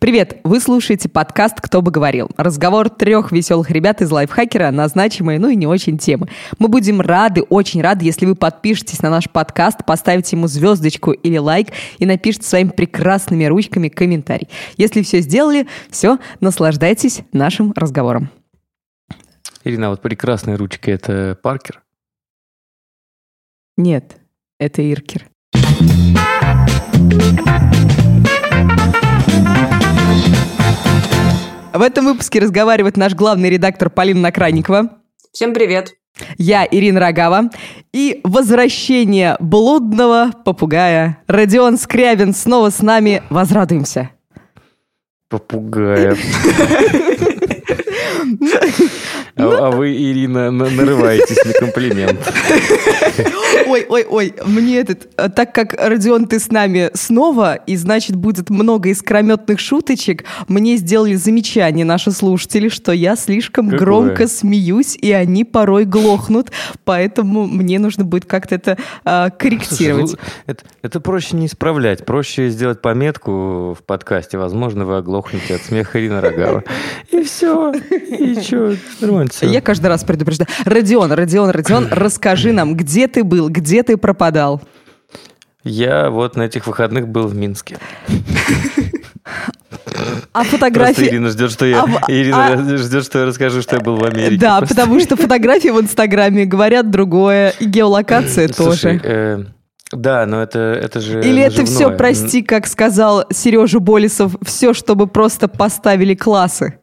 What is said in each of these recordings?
Привет! Вы слушаете подкаст «Кто бы говорил». Разговор трех веселых ребят из лайфхакера на значимые, ну и не очень темы. Мы будем рады, очень рады, если вы подпишетесь на наш подкаст, поставите ему звездочку или лайк и напишите своими прекрасными ручками комментарий. Если все сделали, все, наслаждайтесь нашим разговором. Ирина, а вот прекрасная ручка – это Паркер? Нет, это Иркер. В этом выпуске разговаривает наш главный редактор Полина Накрайникова. Всем привет. Я Ирина Рогава. И возвращение блудного попугая. Родион Скрябин снова с нами. Возрадуемся. Попугая. А, а вы, Ирина, нарываетесь на комплимент. Ой, ой, ой, мне этот, э, так как, Родион, ты с нами снова, и значит будет много искрометных шуточек, мне сделали замечание наши слушатели, что я слишком Какое? громко смеюсь, и они порой глохнут, поэтому мне нужно будет как-то это а, корректировать. Слушай, ну, это, это проще не исправлять, проще сделать пометку в подкасте, возможно, вы оглохнете от смеха Ирины Рогава. И все, и что, нормально Я каждый раз предупреждаю. Родион, Родион, Родион, расскажи нам, где ты был, где ты пропадал? Я вот на этих выходных был в Минске. А фотографии... Просто Ирина ждет, что я, а... Ирина а... ждет, что я расскажу, что я был в Америке. Да, просто. потому что фотографии в Инстаграме говорят другое, и геолокация Слушай, тоже. Э, да, но это, это же Или наживное. это все, прости, как сказал Сережа Болесов, все, чтобы просто поставили классы?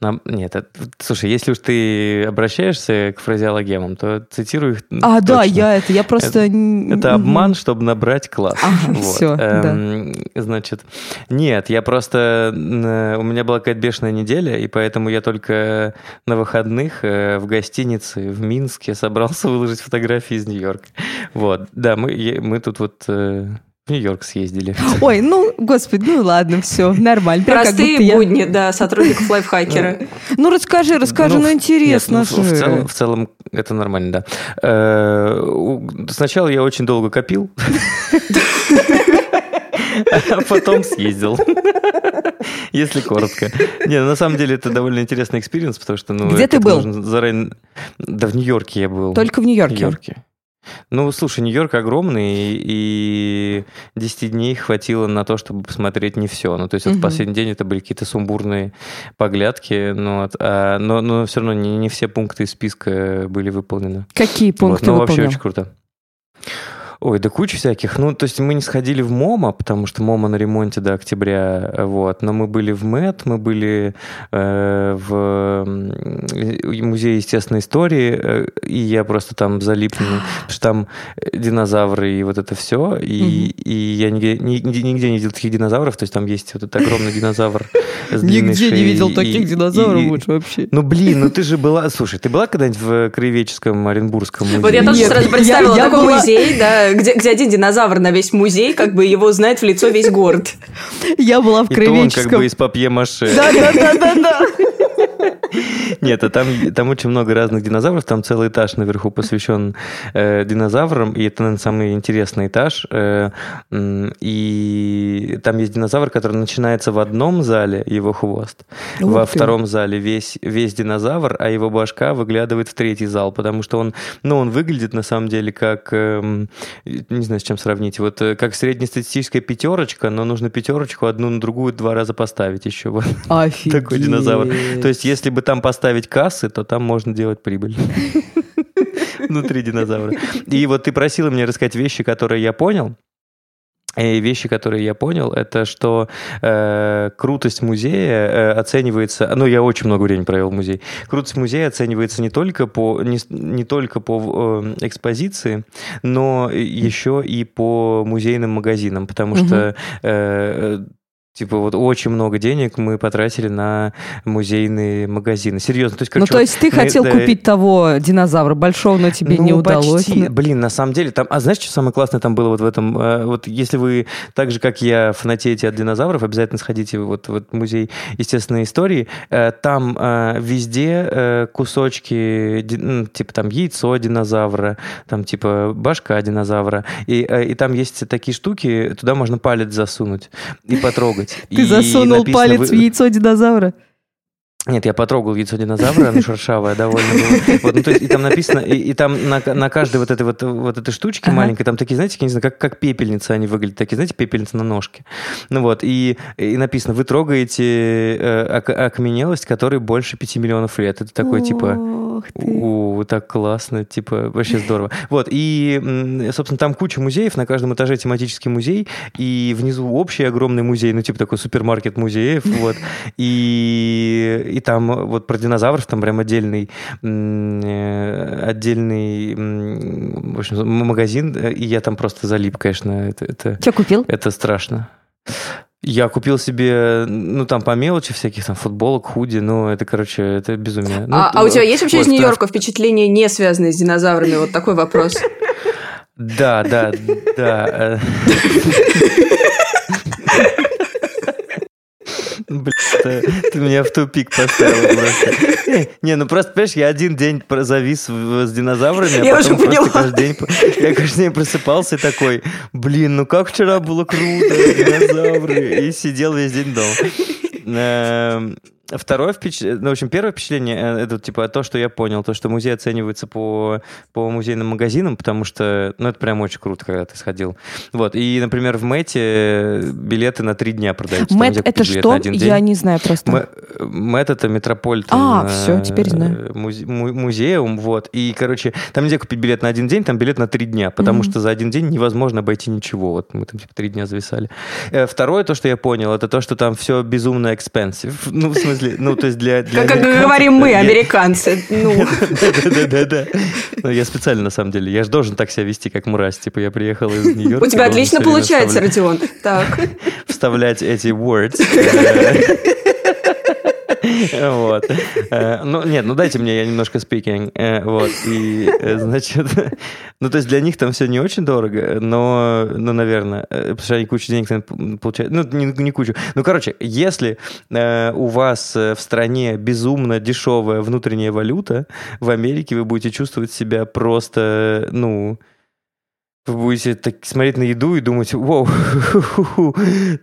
Нам, нет, это, слушай, если уж ты обращаешься к фразеологемам, то цитирую их А, точно. да, я это, я просто... Это, это обман, чтобы набрать класс. Ага, вот. все, эм, да. Значит, нет, я просто... У меня была какая-то бешеная неделя, и поэтому я только на выходных э, в гостинице в Минске собрался выложить фотографии из Нью-Йорка. Вот, да, мы, мы тут вот э, Нью-Йорк съездили. Ой, ну, господи, ну ладно, все, нормально. Простые как будни, я... да, сотрудников лайфхакера. Ну, расскажи, расскажи, ну, ну интересно нет, ну, в, целом, в целом это нормально, да. Э, сначала я очень долго копил, а потом съездил. Если коротко. Не, ну, на самом деле это довольно интересный experience, потому что... Ну, Где ты был? Заранее... Да в Нью-Йорке я был. Только в Нью-Йорке? В Нью-Йорке. Ну, слушай, Нью-Йорк огромный, и 10 дней хватило на то, чтобы посмотреть не все. Ну, то есть, угу. вот последний день это были какие-то сумбурные поглядки, ну, а, но, но все равно не, не все пункты из списка были выполнены. Какие пункты вот, Ну, вообще очень круто. Ой, да куча всяких. Ну, то есть мы не сходили в MoMA, потому что MoMA на ремонте до октября, вот. Но мы были в Met, мы были э, в Музее естественной истории, э, и я просто там залип, потому что там динозавры и вот это все, и, и я нигде, нигде, нигде не видел таких динозавров, то есть там есть вот этот огромный динозавр с Нигде не видел таких динозавров больше вообще. Ну, блин, ну ты же была... Слушай, ты была когда-нибудь в Краеведческом Оренбургском музее? Вот я тоже сразу представила такой музей, да, где, где один динозавр на весь музей, как бы его знает в лицо весь город. Я была в Краеведческом... И то он как бы из папье-маше. Да-да-да-да-да. Нет, а там, там очень много разных динозавров, там целый этаж наверху посвящен э, динозаврам, и это, наверное, самый интересный этаж. Э, и там есть динозавр, который начинается в одном зале, его хвост, Ух во ты. втором зале весь, весь динозавр, а его башка выглядывает в третий зал, потому что он, ну, он выглядит на самом деле как, э, не знаю, с чем сравнить, вот э, как среднестатистическая пятерочка, но нужно пятерочку одну на другую два раза поставить еще. Вот. Офигеть. Такой динозавр. То есть, если бы там поставить кассы, то там можно делать прибыль. Внутри динозавра. И вот ты просила мне рассказать вещи, которые я понял. И вещи, которые я понял, это что э, крутость музея э, оценивается, ну я очень много времени провел в музее, крутость музея оценивается не только по не, не только по э, экспозиции, но еще и по музейным магазинам, потому угу. что э, Типа вот очень много денег мы потратили на музейные магазины. Серьезно. То есть, ну, то есть ты на, хотел да, купить того динозавра большого, но тебе ну, не удалось. Почти. Блин, на самом деле там... А знаешь, что самое классное там было вот в этом? Э, вот если вы так же, как я, фанатеете от динозавров, обязательно сходите вот в музей естественной истории. Э, там э, везде кусочки, типа там яйцо динозавра, там типа башка динозавра. И, и там есть такие штуки, туда можно палец засунуть и потрогать потрогать. Ты засунул палец в яйцо динозавра? Нет, я потрогал яйцо динозавра, оно шершавое довольно было. Вот, ну, то есть, и там написано, и, и там на, на каждой вот этой вот, вот этой штучке ага. маленькой, там такие, знаете, я не знаю, как, как пепельницы они выглядят, такие, знаете, пепельницы на ножке. Ну вот, и, и написано, вы трогаете э, ок- окаменелость, которой больше 5 миллионов лет. Это такой, типа, у, так классно, типа, вообще здорово. Вот, и, собственно, там куча музеев, на каждом этаже тематический музей, и внизу общий огромный музей, ну, типа такой супермаркет музеев, вот, и и там вот про динозавров там прям отдельный, э, отдельный в общем, магазин, и я там просто залип, конечно. Это, это, Что купил? Это страшно. Я купил себе, ну, там по мелочи всяких, там, футболок, худи, ну, это, короче, это безумие. Ну, а, а у тебя есть вообще вот, из Нью-Йорка впечатления, не связанные с динозаврами? Вот такой вопрос. Да, да, да. Блин, ты меня в тупик поставил просто. Не, ну просто, понимаешь, я один день завис с динозаврами, а потом просто каждый день... Я каждый день просыпался и такой, блин, ну как вчера было круто, динозавры, и сидел весь день дома. Второе впечатление, ну, в общем, первое впечатление, э, это типа то, что я понял, то, что музей оценивается по, по музейным магазинам, потому что, ну, это прям очень круто, когда ты сходил. Вот, и, например, в Мэте билеты на три дня продаются. Мэт это что? Я не знаю просто. Мэт это метрополитен. А, все, теперь знаю. Э, музе, музеум, вот. И, короче, там нельзя купить билет на один день, там билет на три дня, потому mm-hmm. что за один день невозможно обойти ничего. Вот мы там типа три дня зависали. Э, второе, то, что я понял, это то, что там все безумно expensive. Ну, в смысле, смысле, ну, то есть для... для как говорим мы, американцы. Ну. Да-да-да. Ну, я специально, на самом деле, я же должен так себя вести, как мурась. Типа, я приехал из Нью-Йорка. У тебя отлично получается, Родион. Так. Вставлять эти words. Вот. Э, ну, нет, ну дайте мне, я немножко speaking. Э, вот. И, э, значит, ну, то есть для них там все не очень дорого, но, ну, наверное, потому что они кучу денег получают. Ну, не, не кучу. Ну, короче, если у вас в стране безумно дешевая внутренняя валюта, в Америке вы будете чувствовать себя просто, ну, вы будете так смотреть на еду и думать, вау,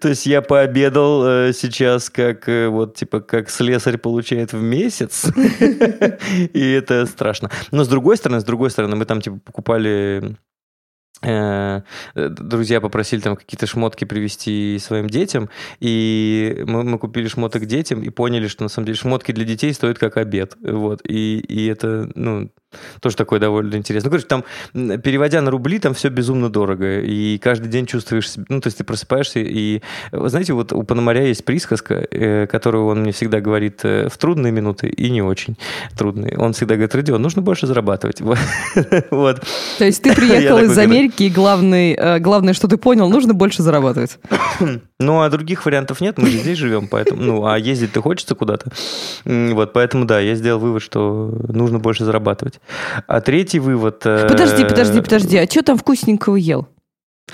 то есть я пообедал э, сейчас как э, вот типа как слесарь получает в месяц, и это страшно. Но с другой стороны, с другой стороны, мы там типа покупали Э, друзья попросили там какие-то шмотки привезти своим детям, и мы, мы купили шмоток детям и поняли, что на самом деле шмотки для детей стоят как обед, вот, и, и это, ну, тоже такое довольно интересно. Ну, короче, там, переводя на рубли, там все безумно дорого, и каждый день чувствуешь, ну, то есть ты просыпаешься, и, знаете, вот у Пономаря есть присказка, э, которую он мне всегда говорит э, в трудные минуты и не очень трудные. Он всегда говорит, Родион, нужно больше зарабатывать. Вот. То есть ты приехал из Америки, и главный, э, главное, что ты понял, нужно больше зарабатывать. Ну, а других вариантов нет, мы здесь живем, поэтому, ну, а ездить-то хочется куда-то. Вот, поэтому, да, я сделал вывод, что нужно больше зарабатывать. А третий вывод... Э, подожди, подожди, подожди, а что там вкусненького ел?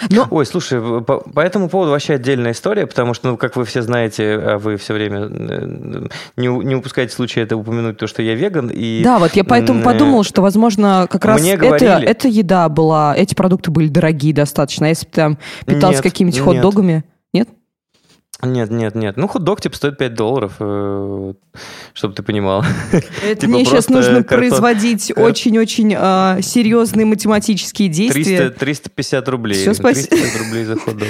Но... Ой, слушай, по, по этому поводу вообще отдельная история, потому что, ну, как вы все знаете, а вы все время э, не, не упускаете случая это упомянуть, то, что я веган. И, да, вот я поэтому подумал, что, возможно, как раз Мне говорили... это, эта еда была, эти продукты были дорогие достаточно. А если бы там питался какими-нибудь хот-догами... Нет? Нет, нет, нет. Ну, хот-дог типа стоит 5 долларов, э, чтобы ты понимал. Это типа мне сейчас нужно картон... производить очень-очень э, серьезные математические действия. 300, 350 рублей. Все, спасибо. 350 рублей за хот-дог.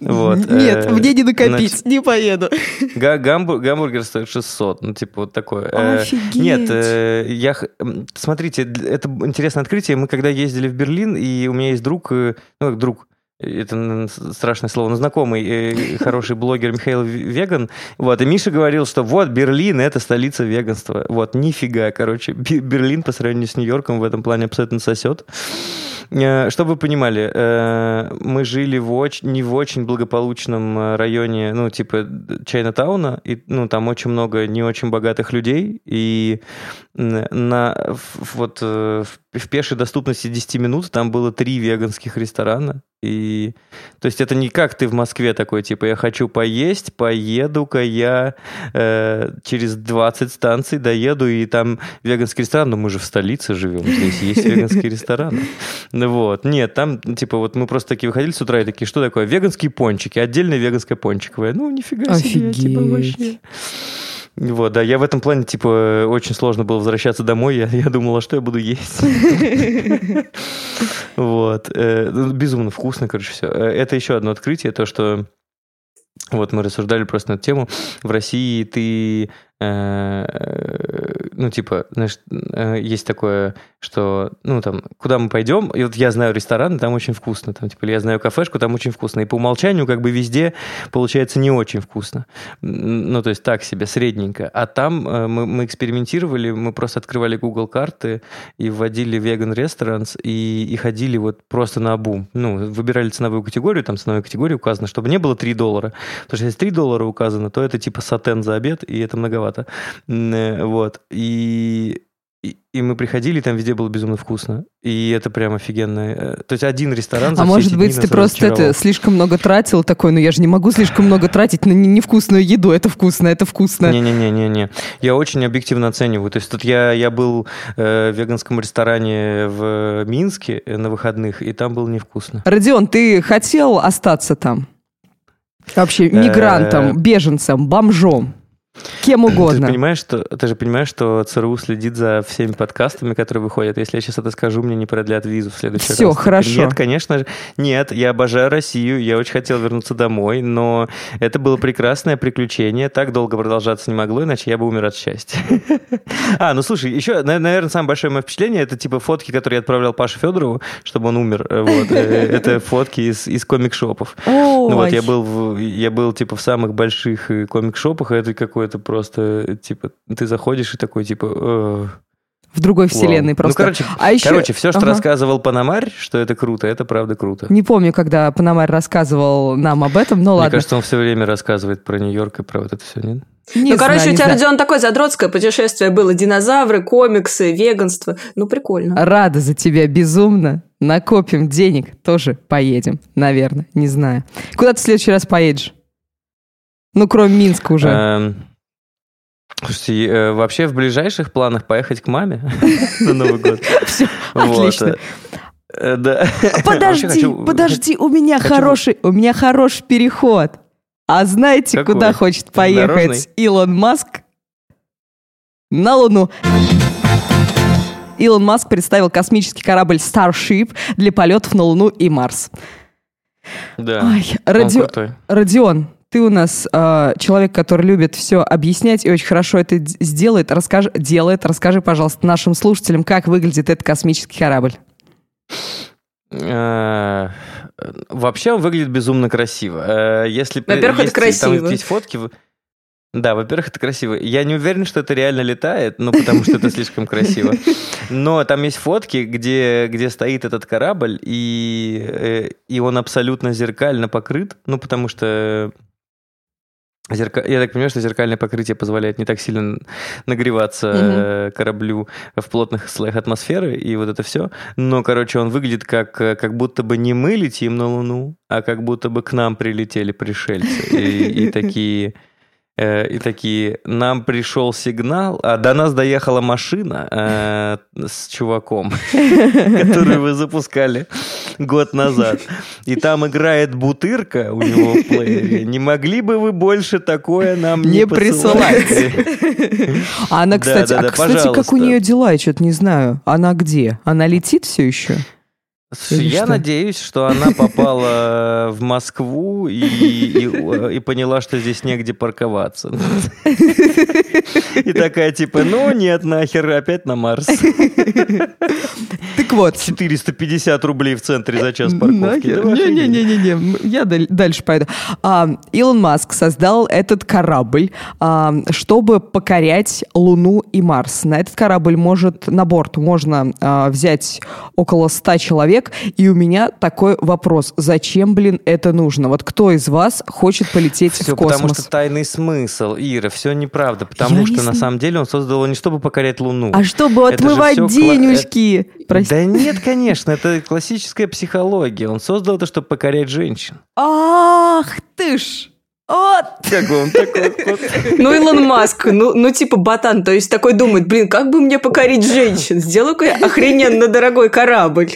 Вот. Нет, э, мне не накопить, значит, не поеду. Гамбур, гамбургер стоит 600, ну, типа вот такое. Э, Офигеть. Нет, я... Смотрите, это интересное открытие. Мы когда ездили в Берлин, и у меня есть друг, ну, как друг, это страшное слово, но знакомый э, хороший блогер Михаил Веган. Вот, и Миша говорил, что вот Берлин это столица веганства. Вот, нифига, короче, Берлин по сравнению с Нью-Йорком в этом плане абсолютно сосет. Э, чтобы вы понимали, э, мы жили в очень, не в очень благополучном районе, ну, типа Чайна-тауна, и, ну, там очень много не очень богатых людей, и на, вот в пешей доступности 10 минут там было три веганских ресторана. И, то есть это не как ты в Москве такой, типа, я хочу поесть, поеду-ка я э, через 20 станций доеду, и там веганский ресторан, но мы же в столице живем, здесь есть веганский ресторан. Ну вот, нет, там, типа, вот мы просто такие выходили с утра и такие, что такое, веганские пончики, отдельная веганская пончиковая. Ну, нифига себе, типа, вообще. Вот, да, я в этом плане, типа, очень сложно было возвращаться домой. Я, я думала, что я буду есть. Вот. Э, безумно вкусно, короче, все. Э, это еще одно открытие, то, что вот мы рассуждали просто на эту тему. В России ты ну, типа, знаешь, э, есть такое, что, ну, там, куда мы пойдем, и вот я знаю ресторан, там очень вкусно, там, типа, я знаю кафешку, там очень вкусно, и по умолчанию как бы везде получается не очень вкусно, ну, то есть так себе, средненько, а там э, мы, мы экспериментировали, мы просто открывали Google карты и вводили веган ресторанс и, и ходили вот просто на обум, ну, выбирали ценовую категорию, там ценовая категория указана, чтобы не было 3 доллара, потому что если 3 доллара указано, то это типа сатен за обед, и это многовато многовато. Э, вот. И и, мы приходили, там везде было безумно вкусно. И это прям офигенно. Э, то есть один ресторан А может быть, ты просто это, слишком много тратил такой, ну я же не могу слишком много тратить на невкусную еду, это вкусно, это вкусно. Не-не-не-не-не. Я очень объективно оцениваю. То есть тут я, я был э, в веганском ресторане в Минске э, на выходных, и там было невкусно. Родион, ты хотел остаться там? Вообще мигрантом, беженцем, бомжом? Кем угодно. Ты же, понимаешь, что, ты же понимаешь, что ЦРУ следит за всеми подкастами, которые выходят. Если я сейчас это скажу, мне не продлят визу в следующий Все, раз. хорошо. Нет, конечно же. Нет, я обожаю Россию, я очень хотел вернуться домой, но это было прекрасное приключение. Так долго продолжаться не могло, иначе я бы умер от счастья. А, ну слушай, еще, наверное, самое большое мое впечатление, это типа фотки, которые я отправлял Паше Федорову, чтобы он умер. Вот. Э, это фотки из, из комик-шопов. Ну вот, я был, я был типа в самых больших э, комик-шопах, это какой это просто, типа, ты заходишь и такой, типа... Э, в другой вселенной Вау. просто. Ну, короче, а еще... короче, все, что ага. рассказывал Панамарь, что это круто, это правда круто. Не помню, когда Панамарь рассказывал нам об этом, но Мне ладно. Мне кажется, он все время рассказывает про Нью-Йорк и про вот это все, нет? Не ну, знаю, короче, у тебя, знаю. Родион, такое задротское путешествие было. Динозавры, комиксы, веганство. Ну, прикольно. Рада за тебя безумно. Накопим денег, тоже поедем, наверное, не знаю. Куда ты в следующий раз поедешь? Ну, кроме Минска уже. Эм, Слушайте, э, вообще в ближайших планах поехать к маме на Новый год. Все, отлично. Э, да. Подожди, подожди, у меня хороший, у меня хороший переход. А знаете, куда хочет поехать Илон Маск? На Луну. Илон Маск представил космический корабль Starship для полетов на Луну и Марс. Да, Ой, Ради... Родион, ты у нас э, человек, который любит все объяснять и очень хорошо это сделает. Расскажи, делает. Расскажи, пожалуйста, нашим слушателям, как выглядит этот космический корабль. Э, вообще он выглядит безумно красиво. Э, если Во-первых, это красиво. Там есть фотки. Да, во-первых, это красиво. Я не уверен, что это реально летает, ну, потому что это слишком красиво. Но там есть фотки, где, где стоит этот корабль, и, э, и он абсолютно зеркально покрыт, ну, потому что Зерка... Я так понимаю, что зеркальное покрытие позволяет не так сильно нагреваться mm-hmm. кораблю в плотных слоях атмосферы и вот это все. Но, короче, он выглядит как, как будто бы не мы летим на Луну, а как будто бы к нам прилетели пришельцы. И, и такие Э, и такие, нам пришел сигнал, а до нас доехала машина э, с чуваком, который вы запускали год назад. И там играет бутырка у него в плеере. Не могли бы вы больше такое нам не, не присылать? А она, кстати, а, кстати, как у нее дела, я что-то не знаю. Она где? Она летит все еще? Или я что? надеюсь, что она попала в Москву и, и, и поняла, что здесь негде парковаться. И такая типа, ну нет, нахер, опять на Марс. Так вот. 450 рублей в центре за час парковки. Не-не-не-не, я дальше пойду. А, Илон Маск создал этот корабль, а, чтобы покорять Луну и Марс. На этот корабль может, на борт можно а, взять около 100 человек, и у меня такой вопрос. Зачем, блин, это нужно? Вот кто из вас хочет полететь в космос? потому что тайный смысл, Ира, все неправда. Потому Я что на самом деле он создал его не чтобы покорять Луну. А чтобы Это отмывать кла- денежки? Прости. Да нет, конечно, это классическая психология. Он создал это, чтобы покорять женщин. Ах ты ж! Вот! Как вам такой ход? Ну, Илон Маск, ну, ну, типа ботан, то есть такой думает, блин, как бы мне покорить женщин? Сделаю-ка я охрененно дорогой корабль.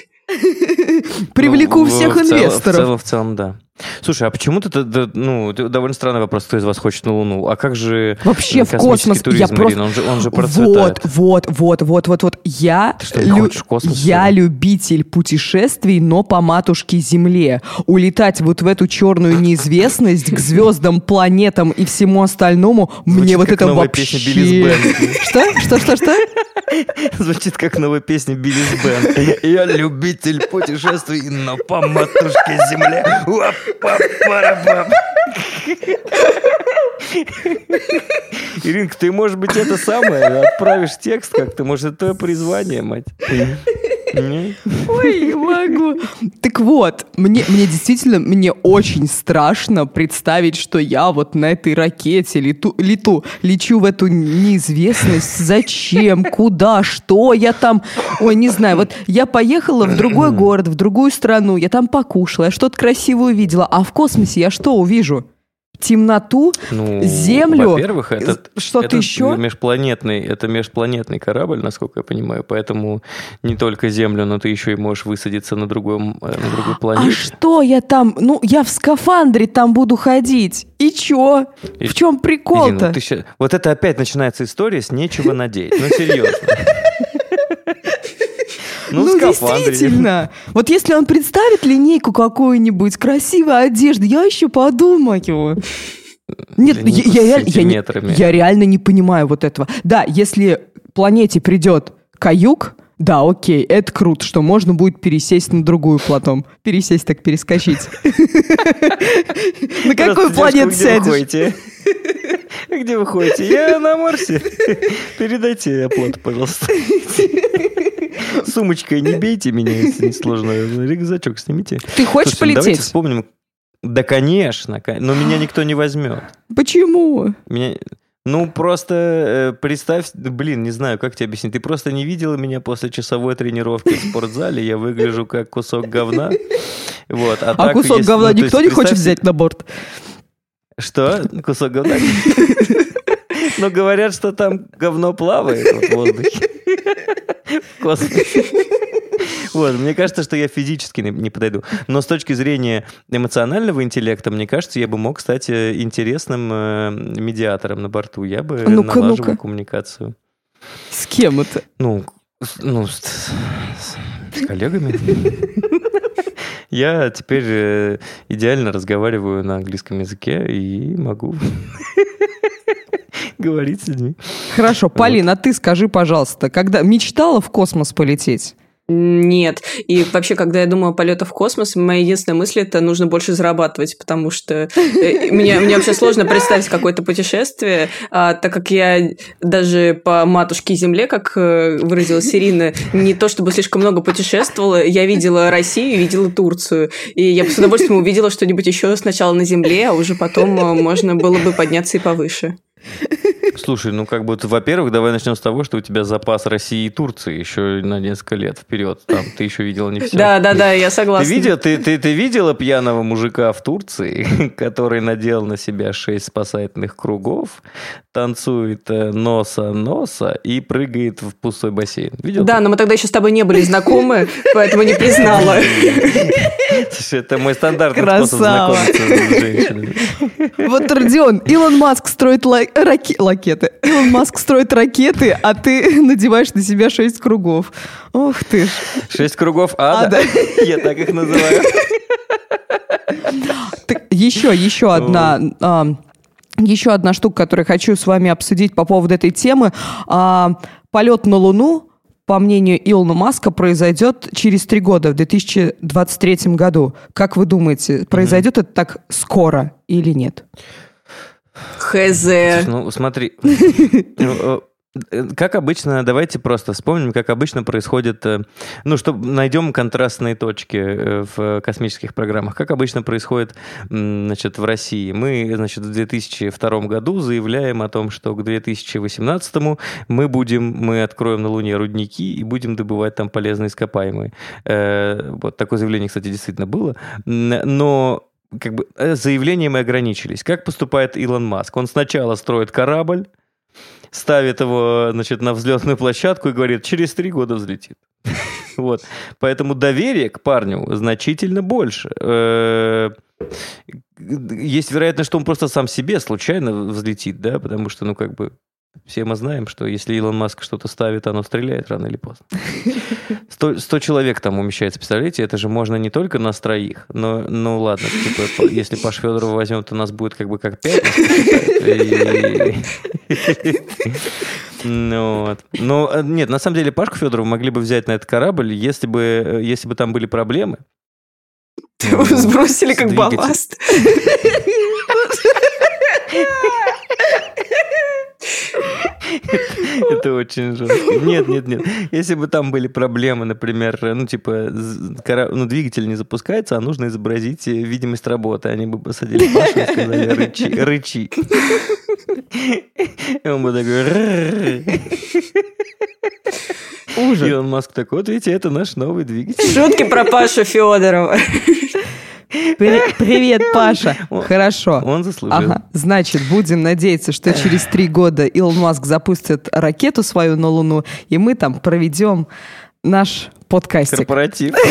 Привлеку Ну, всех в целом- инвесторов. В целом, в целом, да. Слушай, а почему ты, ну, довольно странный вопрос, кто из вас хочет на Луну? А как же Вообще э, в космический космос. туризм, я просто... Он же, он же Вот, процветает. вот, вот, вот, вот, вот. Я, Ты что, хочешь в космос, я любитель путешествий, но по матушке Земле. Улетать вот в эту черную неизвестность к звездам, планетам и всему остальному, мне Звучит вот как это вообще... Что? Что, что, что? Звучит как новая песня Биллис Бен. Я любитель путешествий, но по матушке земле. Иринка, ты, может быть, это самое, отправишь текст как-то, может, это твое призвание, мать. Ой, могу. Так вот, мне, мне действительно, мне очень страшно представить, что я вот на этой ракете лету, лету, лечу в эту неизвестность. Зачем? Куда? Что я там? Ой, не знаю. Вот я поехала в другой город, в другую страну, я там покушала, я что-то красивое увидела. А в космосе я что увижу? Темноту, Ну, землю, Во-первых, этот, что-то этот еще? межпланетный, это межпланетный корабль, насколько я понимаю, поэтому не только Землю, но ты еще и можешь высадиться на, другом, э, на другой А планете. что я там? Ну, я в скафандре там буду ходить. И чё? И- В чем прикол-то? ты ща- Вот это опять начинается история с нечего надеть. Ну, серьезно. Ну, Ну, действительно. Вот если он представит линейку какую-нибудь, красивой одежды, я еще подумаю. Нет, я, я- я я реально не понимаю вот этого. Да, если планете придет каюк, да, окей, это круто, что можно будет пересесть на другую потом. Пересесть так, перескочить. На какую планету сядешь? Где вы ходите? Я на Марсе. Передайте оплату, пожалуйста. Сумочкой не бейте меня, если не сложно. Рюкзачок снимите. Ты хочешь Слушайте, ну Давайте полететь? вспомним. Да, конечно. кон- Но меня никто не возьмет. Почему? Меня... Ну, просто э, представь, блин, не знаю, как тебе объяснить. Ты просто не видела меня после часовой тренировки в спортзале. Я выгляжу как кусок говна. Вот, а А так, кусок если- говна ну, то никто есть не хочет взять на борт? Что? Кусок говна? Но говорят, что там говно плавает в воздухе. В космосе. Вот, мне кажется, что я физически не, подойду. Но с точки зрения эмоционального интеллекта, мне кажется, я бы мог стать э, интересным э, медиатором на борту. Я бы Ну-ка, налаживал ну-ка. коммуникацию. С кем это? Ну, с- ну, с, с коллегами. Я теперь э, идеально разговариваю на английском языке и могу говорить с людьми. Хорошо, Полина, а ты скажи, пожалуйста, когда мечтала в космос полететь? Нет. И вообще, когда я думаю о полетах в космос, моя единственная мысль это нужно больше зарабатывать, потому что э, мне, мне вообще сложно представить какое-то путешествие, а, так как я даже по матушке Земле, как э, выразилась Ирина, не то чтобы слишком много путешествовала, я видела Россию, видела Турцию, и я с удовольствием увидела что-нибудь еще сначала на Земле, а уже потом э, можно было бы подняться и повыше. Слушай, ну как бы, во-первых, давай начнем с того, что у тебя запас России и Турции еще на несколько лет вперед. Там ты еще видела не все. Да, да, да, я Ты, согласна. видел, ты, ты, ты видела пьяного мужика в Турции, который надел на себя шесть спасательных кругов, танцует э, носа-носа и прыгает в пустой бассейн? Видел? Да, но мы тогда еще с тобой не были знакомы, поэтому не признала. Слушай, это мой стандартный способ Красава. знакомиться с женщинами. Вот, Родион, Илон Маск строит ла- раки- лакеты. Илон Маск строит ракеты, а ты надеваешь на себя шесть кругов. Ох ты ж. Шесть кругов ада. Я так их называю. Так, еще, еще одна... а, еще одна штука, которую хочу с вами обсудить по поводу этой темы. А, полет на Луну, по мнению Илона Маска, произойдет через три года, в 2023 году. Как вы думаете, произойдет это так скоро или нет? Хз. Ну, смотри. Ну, э, Э, как обычно, давайте просто вспомним, как обычно происходит, э, ну, чтобы найдем контрастные точки в космических программах. Как обычно происходит, значит, в России. Мы, значит, в 2002 году заявляем о том, что к 2018 мы будем, мы откроем на Луне рудники и будем добывать там полезные ископаемые. Вот такое заявление, кстати, действительно было. Но как бы заявлением мы ограничились. Как поступает Илон Маск? Он сначала строит корабль, ставит его, значит, на взлетную площадку и говорит, через три года взлетит. Вот. Поэтому доверие к парню значительно больше. Э, есть вероятность, что он просто сам себе случайно взлетит, да, потому что, ну, как бы, все мы знаем, что если Илон Маск что-то ставит, оно стреляет рано или поздно. 100, 100 человек там умещается, представляете? Это же можно не только нас троих, но, ну ладно, типа, если Паш Федорова возьмем, то нас будет как бы как пять. Ну, вот. Но э, нет, на самом деле Пашку Федорову могли бы взять на этот корабль, если бы, если бы там были проблемы. Сбросили как балласт. Это очень жестко. Нет, нет, нет. Если бы там были проблемы, например, ну, типа, ну, двигатель не запускается, а нужно изобразить видимость работы. Они бы посадили Пашу и сказали, рычи, рычи. И он бы такой... Ужас. Илон Маск такой, вот видите, это наш новый двигатель. Шутки про Пашу Федорова. Привет, Паша. Хорошо. Он заслужил. Ага. Значит, будем надеяться, что через три года Илон Маск запустит ракету свою на Луну, и мы там проведем наш подкастик. Корпоратив.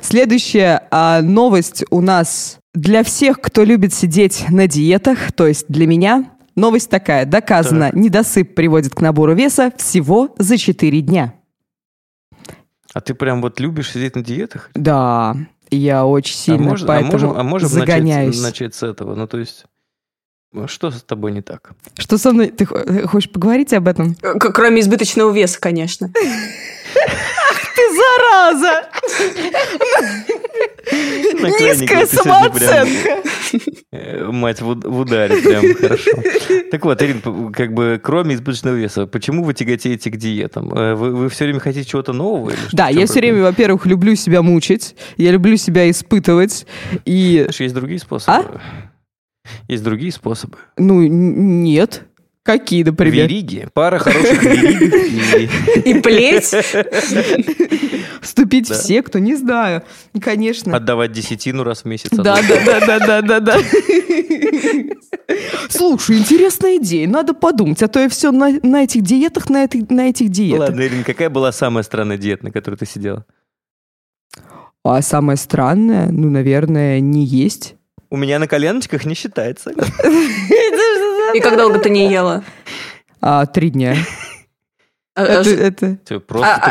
Следующая а, новость у нас для всех, кто любит сидеть на диетах, то есть для меня. Новость такая. Доказано, так. недосып приводит к набору веса всего за 4 дня. А ты прям вот любишь сидеть на диетах? Да, я очень а сильно а можем, поэтому а можем, а можем загоняюсь. Начать, начать с этого? Ну, то есть... Ну, что с тобой не так? Что со мной? Ты хочешь поговорить об этом? Кроме избыточного веса, конечно. Зараза! Низкая самооценка. Э, мать в ударе, прям хорошо. Так вот, Ирин, как бы кроме избыточного веса, почему вы тяготеете к диетам? Э, вы, вы все время хотите чего-то нового? Или да, я все время, во-первых, люблю себя мучить, я люблю себя испытывать. И... Есть другие способы. А? Есть другие способы. Ну, нет. Какие, например? Вериги. Пара хороших вериг. И плеть. Вступить в секту, не знаю. Конечно. Отдавать десятину раз в месяц. Да, да, да, да, да, да, да. Слушай, интересная идея, надо подумать, а то я все на, на этих диетах, на, этих, на этих диетах. Ладно, Ирина, какая была самая странная диета, на которой ты сидела? А самое странное, ну, наверное, не есть. У меня на коленочках не считается. И как долго ты не ела? А, три дня. А, это, а,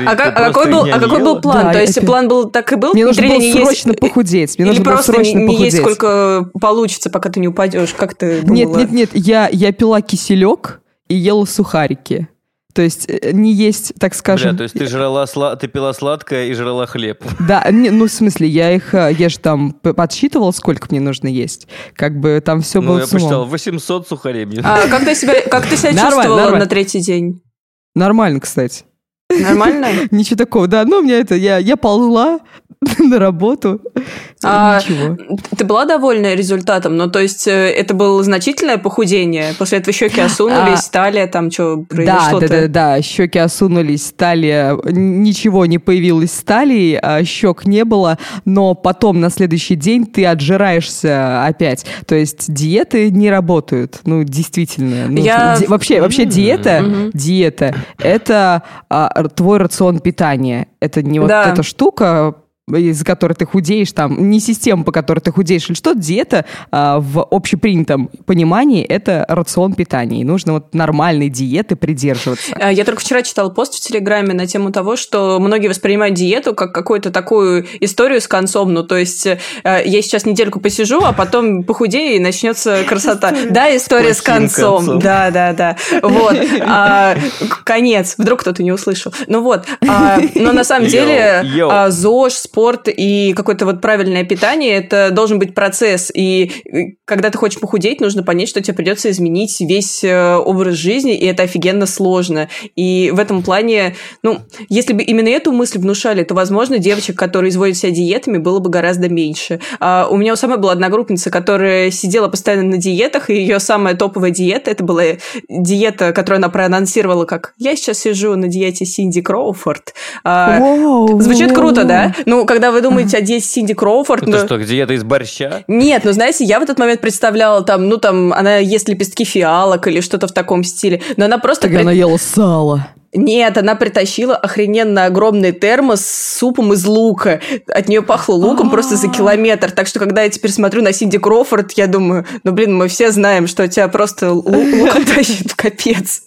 какой, был, а какой был план? Да, То есть это... план был так и был? Мне нужно было срочно есть... похудеть. Мне Или нужно просто было срочно не, не есть сколько получится, пока ты не упадешь? Как ты думала? Нет, нет, нет. Я, я пила киселек и ела сухарики. То есть э, не есть, так скажем... Бля, то есть ты жрала, сла... ты пила сладкое и жрала хлеб. Да, не, ну в смысле, я их, э, я же там подсчитывал, сколько мне нужно есть. Как бы там все ну, было я посчитал, 800 сухарей. А как ты себя, как ты себя чувствовала на третий день? Нормально, кстати. Нормально? Ничего такого, да. Ну, у меня это, я, я ползла на работу. А, Ничего. Ты была довольна результатом? Ну, то есть, э, это было значительное похудение? После этого щеки осунулись, а, талия, там что произошло Да, да, да, да, щеки осунулись, талия, ничего не появилось с талией, а щек не было, но потом на следующий день ты отжираешься опять. То есть, диеты не работают, ну, действительно. Ну, Я... ди- вообще, вообще диета, mm-hmm. диета, это а, твой рацион питания. Это не вот эта штука, из-за которой ты худеешь, там, не система, по которой ты худеешь, или что, диета а, в общепринятом понимании это рацион питания. И нужно вот нормальной диеты придерживаться. А, я только вчера читала пост в Телеграме на тему того, что многие воспринимают диету как какую-то такую историю с концом. Ну, то есть э, я сейчас недельку посижу, а потом похудею, и начнется красота. Да, история с концом. Да, да, да. Вот. А, конец. Вдруг кто-то не услышал. Ну вот. но на самом деле ЗОЖ, спорт и какое-то вот правильное питание, это должен быть процесс. И когда ты хочешь похудеть, нужно понять, что тебе придется изменить весь э, образ жизни, и это офигенно сложно. И в этом плане, ну, если бы именно эту мысль внушали, то, возможно, девочек, которые изводят себя диетами, было бы гораздо меньше. А у меня у самой была одногруппница, которая сидела постоянно на диетах, и ее самая топовая диета, это была диета, которую она проанонсировала как «Я сейчас сижу на диете Синди Кроуфорд». А, звучит круто, да? Ну, когда вы думаете о диете Синди Кроуфорд... Это ну, что, диета из борща? Нет, ну, знаете, я в этот момент представляла там, ну, там, она ест лепестки фиалок или что-то в таком стиле, но она просто... Тогда она ела сало. Нет, она притащила охрененно огромный термос с супом из лука. От нее пахло луком просто за километр. Так что, когда я теперь смотрю на Синди Крофорд, я думаю, ну, блин, мы все знаем, что тебя просто луком тащит в капец.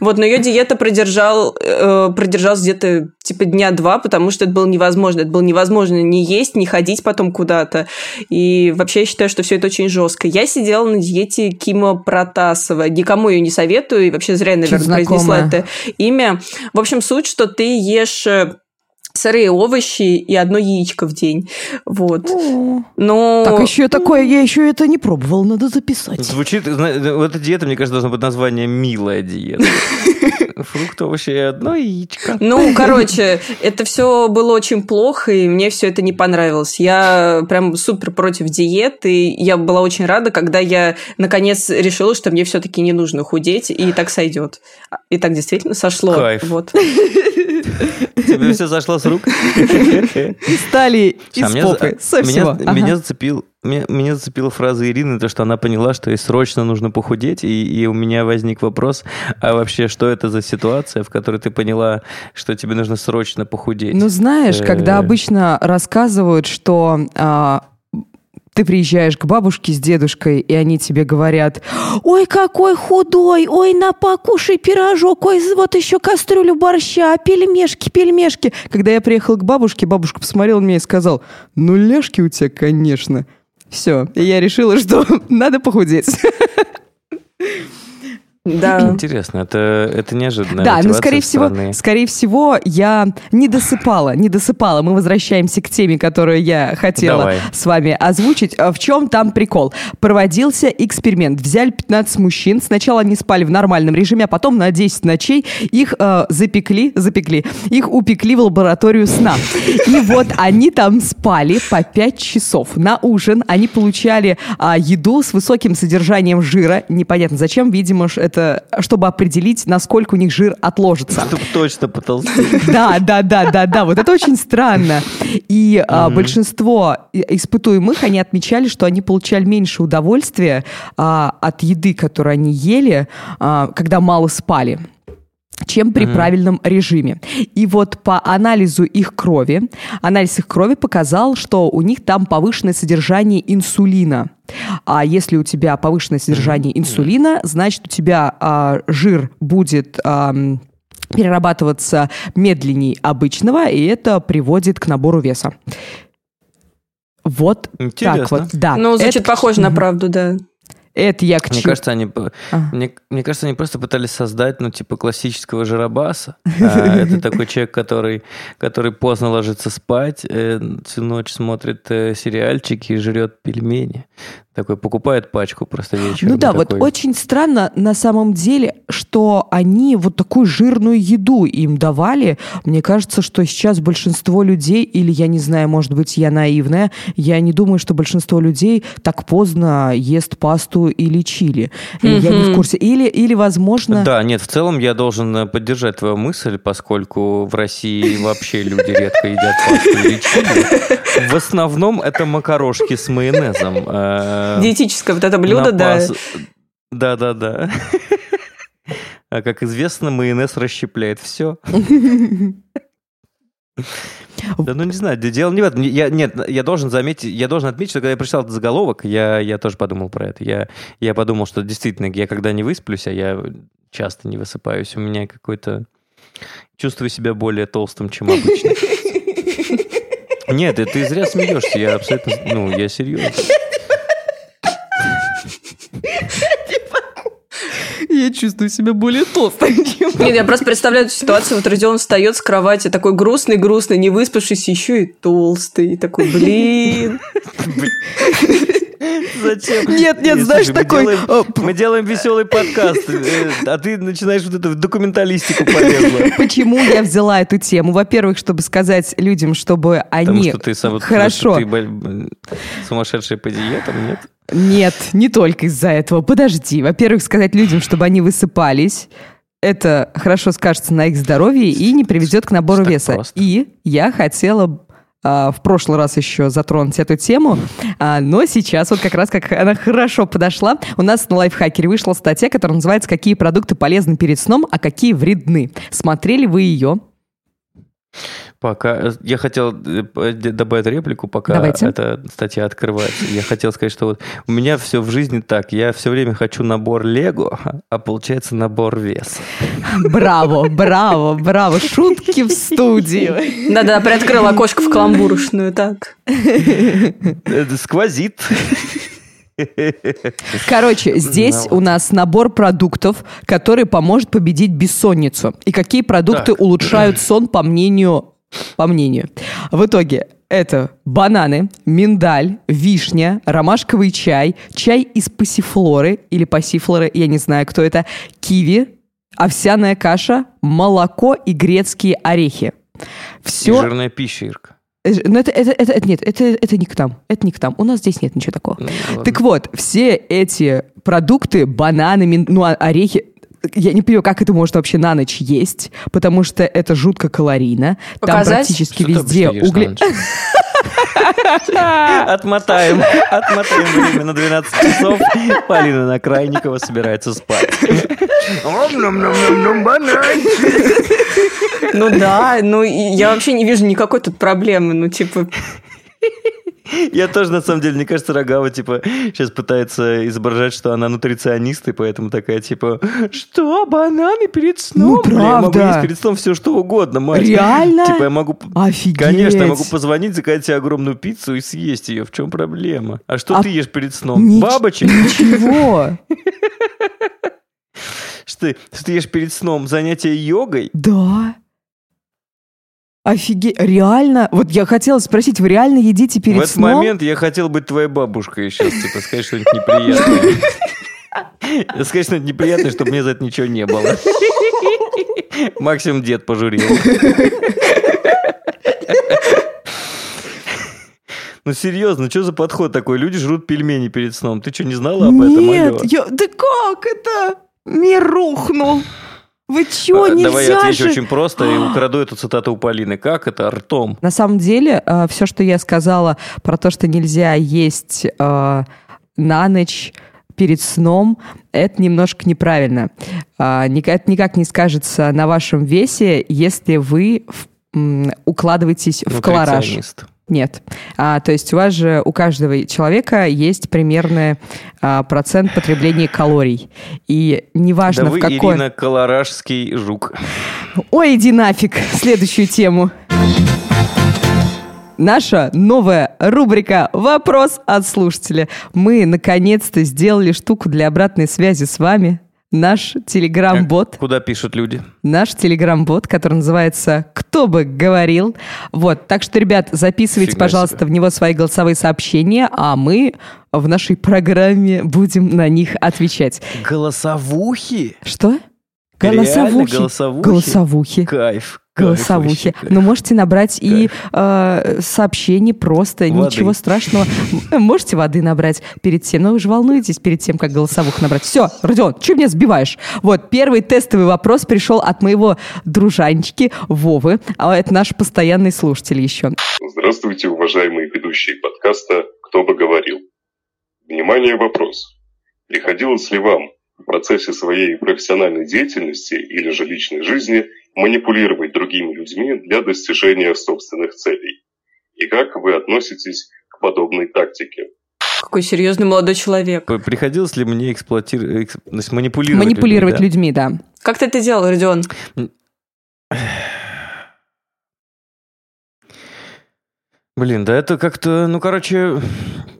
Вот, но ее диета продержал, э, продержалась где-то типа дня два, потому что это было невозможно. Это было невозможно не есть, не ходить потом куда-то. И вообще я считаю, что все это очень жестко. Я сидела на диете Кима Протасова. Никому ее не советую, и вообще зря, наверное, произнесла это имя. В общем, суть, что ты ешь э, сырые овощи и одно яичко в день. Вот. Но... Так еще такое, я еще это не пробовал, надо записать. Звучит, вот эта диета, мне кажется, должна быть название «милая диета». Фрукт, овощи и одно яичко. Ну, короче, это все было очень плохо, и мне все это не понравилось. Я прям супер против диеты, и я была очень рада, когда я наконец решила, что мне все-таки не нужно худеть, и так сойдет. И так действительно сошло. Кайф. Вот. Тебе все зашло с рук? Стали из а попы, со всего. Меня зацепил меня, меня зацепила фраза Ирины, то, что она поняла, что ей срочно нужно похудеть, и, и у меня возник вопрос, а вообще, что это за ситуация, в которой ты поняла, что тебе нужно срочно похудеть? Ну, знаешь, когда э. обычно рассказывают, что а, ты приезжаешь к бабушке с дедушкой, и они тебе говорят, ой, какой худой, ой, на покушай пирожок, ой, вот еще кастрюлю борща, пельмешки, пельмешки. Когда я приехал к бабушке, бабушка посмотрела на меня и сказал, ну, ляжки у тебя, конечно. Все, и я решила, что надо похудеть. Да. Интересно, это, это неожиданно. Да, но скорее всего, скорее всего, я не досыпала, не досыпала. Мы возвращаемся к теме, которую я хотела Давай. с вами озвучить. А в чем там прикол? Проводился эксперимент. Взяли 15 мужчин. Сначала они спали в нормальном режиме, а потом на 10 ночей их э, запекли, запекли, их упекли в лабораторию сна. И вот они там спали по 5 часов. На ужин они получали э, еду с высоким содержанием жира. Непонятно зачем, видимо, это это, чтобы определить, насколько у них жир отложится. Чтобы точно потолстеть. Да, да, да, да, да. Вот это очень странно. И а, большинство испытуемых, они отмечали, что они получали меньше удовольствия а, от еды, которую они ели, а, когда мало спали чем при mm-hmm. правильном режиме. И вот по анализу их крови, анализ их крови показал, что у них там повышенное содержание инсулина. А если у тебя повышенное содержание mm-hmm. инсулина, значит у тебя а, жир будет а, перерабатываться медленнее обычного, и это приводит к набору веса. Вот Интересно. так вот, да. Ну, звучит это... похоже на правду, да. Это я к Мне кажется, они, а. мне, мне кажется, они просто пытались создать, ну, типа, классического жиробаса. А, это такой человек, который, который поздно ложится спать, э, всю ночь смотрит э, сериальчики и жрет пельмени. Такой покупает пачку просто вечером. Ну да, такой... вот очень странно на самом деле, что они вот такую жирную еду им давали. Мне кажется, что сейчас большинство людей, или я не знаю, может быть, я наивная, я не думаю, что большинство людей так поздно ест пасту или чили. Mm-hmm. Я не в курсе. Или, или, возможно... Да, нет, в целом я должен э, поддержать твою мысль, поскольку в России вообще люди редко едят пасту или чили. В основном это макарошки с майонезом э, Диетическое вот это блюдо, да. Да-да-да. А как известно, майонез расщепляет все. Да, ну не знаю, дело не в этом. Я, нет, я должен заметить, я должен отметить, что когда я прочитал этот заголовок, я, я тоже подумал про это. Я, я подумал, что действительно, я когда не высплюсь, а я часто не высыпаюсь, у меня какой-то... Чувствую себя более толстым, чем обычно. Нет, ты зря смеешься, я абсолютно... Ну, я серьезно. Я чувствую себя более толстой, чем... Нет, я просто представляю эту ситуацию. Вот Родион встает с кровати, такой грустный-грустный, не выспавшийся, еще и толстый. Такой, блин. Зачем? Нет, нет, Э, знаешь, такой, э, Мы делаем веселый подкаст, э, а ты начинаешь вот эту документалистику полезла. Почему я взяла эту тему? Во-первых, чтобы сказать людям, чтобы они... Хорошо. ты боль- сумасшедшая по диетам, нет? Нет, не только из-за этого. Подожди. Во-первых, сказать людям, чтобы они высыпались. Это хорошо скажется на их здоровье и не приведет к набору веса. просто. И я хотела а, в прошлый раз еще затронуть эту тему, а, но сейчас вот как раз как она хорошо подошла. У нас на лайфхакере вышла статья, которая называется «Какие продукты полезны перед сном, а какие вредны». Смотрели вы ее? Пока э, я хотел э, добавить реплику, пока Давайте. эта статья открывается. Я хотел сказать, что вот у меня все в жизни так. Я все время хочу набор Лего, а получается набор веса. Браво, браво, браво. Шутки в студии. Да-да, приоткрыл окошко в каламбурочную, так. Это сквозит. Короче, здесь Ну у нас набор продуктов, который поможет победить бессонницу. И какие продукты Так. улучшают сон, по мнению... По мнению. В итоге это бананы, миндаль, вишня, ромашковый чай, чай из пассифлоры или пассифлоры, я не знаю, кто это, киви, овсяная каша, молоко и грецкие орехи. И Все Жирная пища, Ирка. но это, это, это, это- нет, это, это не к нам. Это не к нам. У нас здесь нет ничего такого. Ну, ладно. Так вот, все эти продукты, бананы, мин- ну, а- орехи, я не понимаю, как это может вообще на ночь есть, потому что это жутко калорийно. Там Показать? практически Что везде угли... на? Отмотаем, отмотаем время на 12 часов. Полина Накрайникова собирается спать. Ну да, ну я вообще не вижу никакой тут проблемы. Ну, типа, Я тоже, на самом деле, мне кажется, Рогава, типа, сейчас пытается изображать, что она нутриционист, и поэтому такая, типа, что, бананы перед сном? Ну, Бля, я могу правда. есть перед сном все, что угодно, мать. Реально? Типа, я могу... Офигеть. Конечно, я могу позвонить, заказать себе огромную пиццу и съесть ее. В чем проблема? А что А ты ешь перед сном? Нич- Бабочек? Ничего. Что ты, что ты ешь перед сном? Занятия йогой? Да. Офигеть. Реально? Вот я хотела спросить, вы реально едите перед В этот сном? момент я хотел быть твоей бабушкой сейчас, типа, сказать что-нибудь неприятное. Сказать что-нибудь неприятное, чтобы мне за это ничего не было. Максимум дед пожурил. Ну серьезно, что за подход такой? Люди жрут пельмени перед сном. Ты что, не знала об этом? Нет, я... да как это? Мир рухнул. Вы чё, А, нельзя Давай я отвечу же? очень просто и украду эту цитату у Полины. Как это? Ртом. На самом деле, все, что я сказала про то, что нельзя есть э, на ночь перед сном, это немножко неправильно. А, ник- Это никак не скажется на вашем весе, если вы в- м, укладываетесь в колораж. Нет. А, то есть у вас же, у каждого человека есть примерный а, процент потребления калорий. И неважно Да в вы, какой... Ирина, колоражский жук. Ой, иди нафиг. Следующую тему. Наша новая рубрика «Вопрос от слушателя». Мы, наконец-то, сделали штуку для обратной связи с вами. Наш телеграм-бот. Куда пишут люди? Наш телеграм-бот, который называется «Кто бы говорил». Вот, так что, ребят, записывайте, Фига пожалуйста, себе. в него свои голосовые сообщения, а мы в нашей программе будем на них отвечать. Голосовухи? Что? Реально Голосовухи. голосовухи? Голосовухи. Кайф. Голосовухи. Но можете набрать и э, сообщение просто, Воды. ничего страшного. Можете воды набрать перед тем, но вы же волнуетесь перед тем, как голосовух набрать. Все, Родион, что меня сбиваешь? Вот, первый тестовый вопрос пришел от моего дружанчики Вовы, а это наш постоянный слушатель еще. Здравствуйте, уважаемые ведущие подкаста «Кто бы говорил». Внимание, вопрос. Приходилось ли вам в процессе своей профессиональной деятельности или же личной жизни манипулировать другими людьми для достижения собственных целей? И как вы относитесь к подобной тактике? какой серьезный молодой человек. Приходилось ли мне эксплуатировать, значит, манипулировать Манипулировать людьми, да? людьми, да. Как ты это делал, Родион? Блин, да это как-то, ну, короче,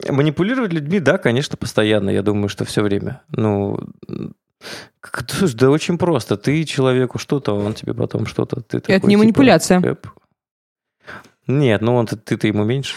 манипулировать людьми, да, конечно, постоянно, я думаю, что все время. Ну, Как- Слушай, да очень просто. Ты человеку что-то, он тебе потом что-то. Ты такой, Это не типа, манипуляция. эп. Нет, ну он ты-то ему меньше.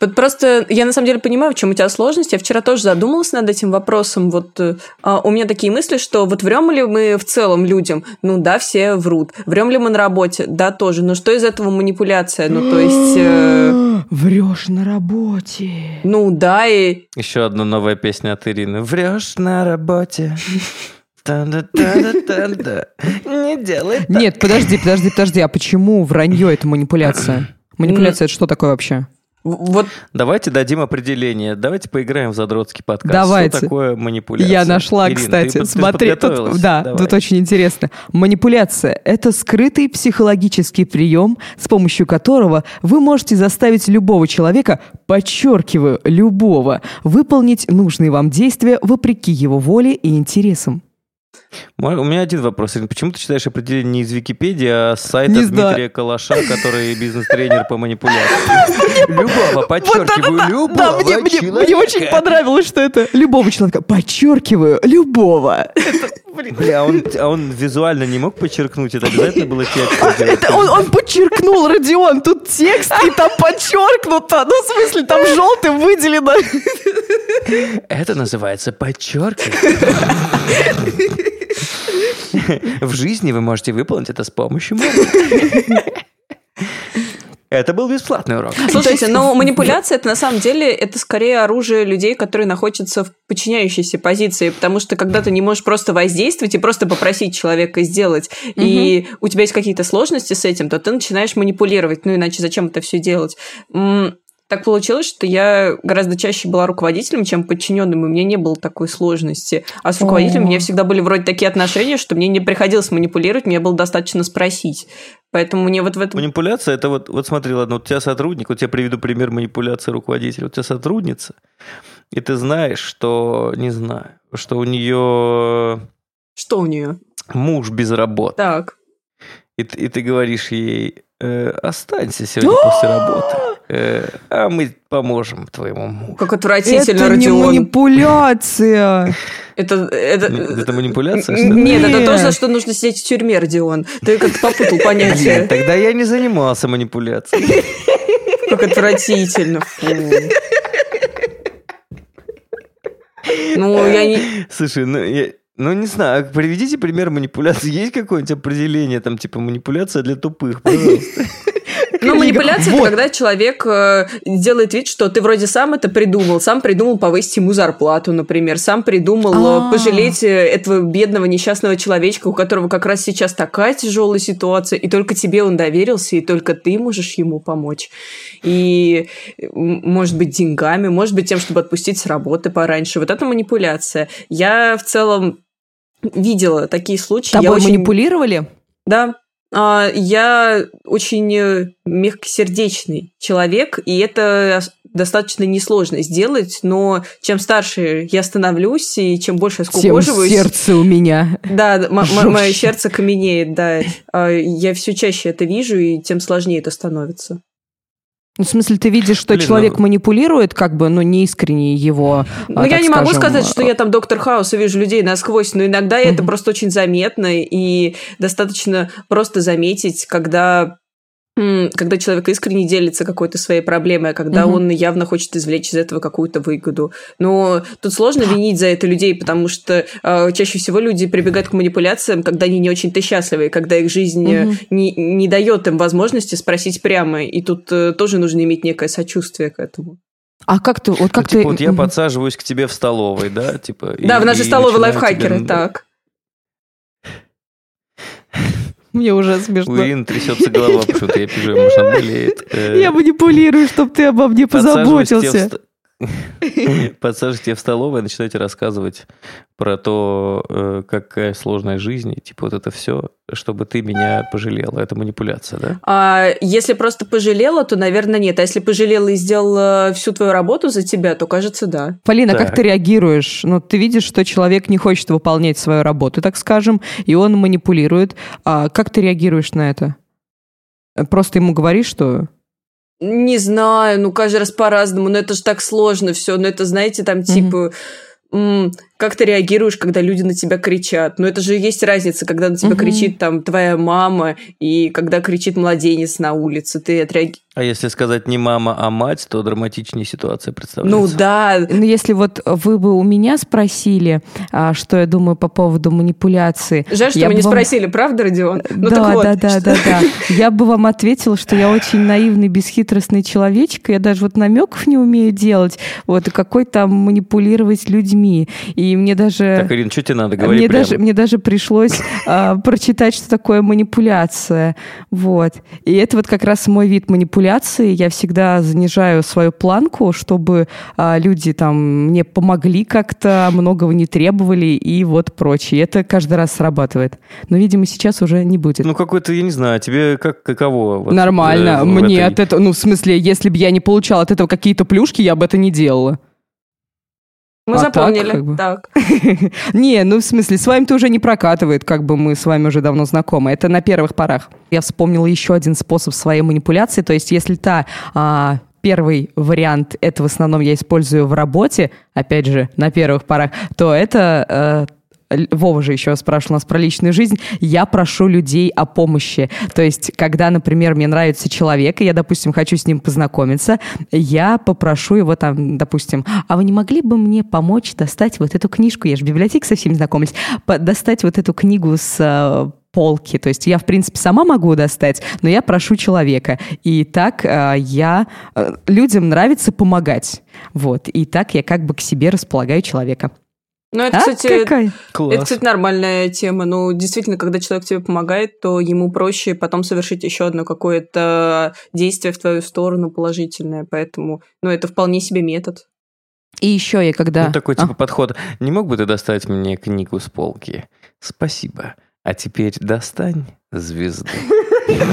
Вот просто я на самом деле понимаю, в чем у тебя сложность. Я вчера тоже задумалась над этим вопросом. Вот э, а, у меня такие мысли, что вот врем ли мы в целом людям? Ну да, все врут. Врем ли мы на работе? Да, тоже. Но что из этого манипуляция? Ну то есть, э, Врешь на работе. ну да, и Еще одна новая песня от Ирины. Врешь на работе. Не делай так. Нет, подожди, подожди, подожди. А почему вранье это манипуляция? Манипуляция это что такое вообще? Вот Давайте дадим определение. Давайте поиграем в задротский подкаст. Давайте. Что такое манипуляция? Я нашла, Ирина, ты кстати. ты Смотри, тут, подготовилась? да, Давай. тут очень интересно. Манипуляция – это скрытый психологический прием, с помощью которого вы можете заставить любого человека, подчеркиваю, любого, выполнить нужные вам действия вопреки его воле и интересам. Мой- У меня один вопрос. Почему ты читаешь определение не из Википедии, а с сайта Не знаю. Дмитрия Калаша, который бизнес-тренер по манипуляции? Любого, подчеркиваю, любого Да, мне, человека. очень понравилось, что это любого человека. Подчеркиваю, любого. Бля, а он, а он визуально не мог подчеркнуть, это обязательно было делать? Это он, он подчеркнул, Родион, тут текст, и там подчеркнуто. Ну, в смысле, там желтым выделено. Это называется подчеркивание. В жизни вы можете выполнить это с помощью музыки. Это был бесплатный урок. Слушайте, но в- манипуляция это на самом деле это скорее оружие людей, которые находятся в подчиняющейся позиции, потому что когда ты не можешь просто воздействовать и просто попросить человека сделать, и у тебя есть какие-то сложности с этим, то ты начинаешь манипулировать. Ну иначе зачем это все делать? Так получилось, что я гораздо чаще была руководителем, чем подчиненным, и у меня не было такой сложности. А с руководителем О. у меня всегда были вроде такие отношения, что мне не приходилось манипулировать, мне было достаточно спросить. Поэтому мне вот в этом... Манипуляция это вот, вот смотри, ладно, вот у тебя сотрудник, вот я приведу пример манипуляции руководителя. Вот у тебя сотрудница, и ты знаешь, что, не знаю, что у нее Что у нее? муж без работы. Так. И, и ты говоришь ей, «Э, останься сегодня после работы, э, а мы поможем твоему мужу. Как отвратительно, Это не манипуляция. Это, это... Это манипуляция? что ли? Нет, это то, за что нужно сидеть в тюрьме, Родион. Ты как-то попутал понятие. тогда я не занимался манипуляцией. Как отвратительно. Фу. Ну, я не... Слушай, ну, я- ну не знаю, приведите пример манипуляции. Есть какое-нибудь определение, там, типа, манипуляция для тупых, пожалуйста? Ну, манипуляция Вот. это когда человек э, делает вид, что ты вроде сам это придумал, сам придумал повысить ему зарплату, например, сам придумал э, А. пожалеть э, этого бедного несчастного человечка, у которого как раз сейчас такая тяжелая ситуация, и только тебе он доверился, и только ты можешь ему помочь. И, м, может быть, деньгами, может быть, тем, чтобы отпустить с работы пораньше. Вот это манипуляция. Я в целом видела такие случаи. Я Тобой очень- манипулировали? да. А, Я очень э, мягкосердечный человек, и это ос- достаточно несложно сделать, но чем старше я становлюсь, и чем больше я Тем скукоживаюсь... сердце у меня. Да, мое сердце каменеет, да. А, Я все чаще это вижу, и тем сложнее это становится. Ну, в смысле, ты видишь, что Блин, человек ну- манипулирует, как бы, ну, неискренне его... Ну, а, я так не могу скажем, сказать, что я там доктор Хаус и вижу людей насквозь, но иногда это Мгм. просто очень заметно, и достаточно просто заметить, когда когда человек искренне делится какой-то своей проблемой, а когда Мгм. он явно хочет извлечь из этого какую-то выгоду. Но тут сложно винить за это людей, потому что э, чаще всего люди прибегают к манипуляциям, когда они не очень-то счастливы, и когда их жизнь Мгм. не, не дает им возможности спросить прямо. И тут э, тоже нужно иметь некое сочувствие к этому. А как ты... Вот Ну, как типа, ты... вот я подсаживаюсь к тебе в столовой, да, типа... и- да, в нашей и столовой лайфхакеры, тебе- так. Мне уже У смешно. Ирины трясется голова, почему-то я вижу, может, она болеет. Э, Я манипулирую, чтобы ты обо мне позаботился. тебе в столовой и начинаете рассказывать про то, э, какая сложная жизнь, и типа вот это все, чтобы ты меня пожалела. Это манипуляция, да? А если просто пожалела, то, наверное, нет. А если пожалела и сделала всю твою работу за тебя, то, кажется, да. Полина, как Так. ты реагируешь? Ну, ты видишь, что человек не хочет выполнять свою работу, так скажем, и он манипулирует. А как ты реагируешь на это? Просто ему говоришь, что... Не знаю, ну, каждый раз по-разному, но это же так сложно все. Но это, знаете, там, типа, м, как ты реагируешь, когда люди на тебя кричат. Но это же есть разница, когда на тебя Мгм. кричит там твоя мама и когда кричит младенец на улице. Ты отреагируешь. А если сказать не мама, а мать, то драматичнее ситуация Ну представляется. да, Ну, если вот вы бы у меня спросили, а, что я думаю по поводу манипуляции. жаль, что мы не вам- спросили, правда, Родион? Ну да, так вот. да, да, да, да. Я бы вам ответила, что я очень наивный, бесхитростный человечек. Я даже вот намеков не умею делать. Вот и какой там манипулировать людьми. И мне даже... Так, Ирина, что тебе надо говорить Мне прямо? даже, мне даже пришлось а, прочитать, что такое манипуляция. Вот. И это вот как раз мой вид манипуляции. Я всегда занижаю свою планку, чтобы а, люди там мне помогли как-то, многого не требовали и вот прочее. Это каждый раз срабатывает. Но, видимо, сейчас уже не будет. Ну, какой-то, я не знаю, тебе как каково? вот, Нормально. э, Мне этой- от этого, ну, в смысле, если бы я не получала от этого какие-то плюшки, я бы это не делала. Мы А так, запомнили. как бы. Так. Не, ну в смысле, с вами-то уже не прокатывает, как бы мы с вами уже давно знакомы. Это на первых порах. Я вспомнила еще один способ своей манипуляции. То есть, если та а, первый вариант, это в основном я использую в работе, опять же, на первых порах, то это... э, Вова же еще спрашивал нас про личную жизнь. Я прошу людей о помощи. То есть, когда, например, мне нравится человек, и я, допустим, хочу с ним познакомиться, я попрошу его там, допустим, а вы не могли бы мне помочь достать вот эту книжку? Я же в библиотеке со всеми знакомлюсь. Достать вот эту книгу с э, полки. То есть я, в принципе, сама могу достать, но я прошу человека. И так э, я... э, людям нравится помогать. Вот. И так я как бы к себе располагаю человека. Ну, это, А, кстати, какая? Класс. Это, кстати, нормальная тема. Ну, действительно, когда человек тебе помогает, то ему проще потом совершить еще одно какое-то действие в твою сторону положительное. Поэтому, ну, это вполне себе метод. И еще я когда... Ну, такой А, типа подход. Не мог бы ты достать мне книгу с полки? Спасибо. А теперь достань звезду.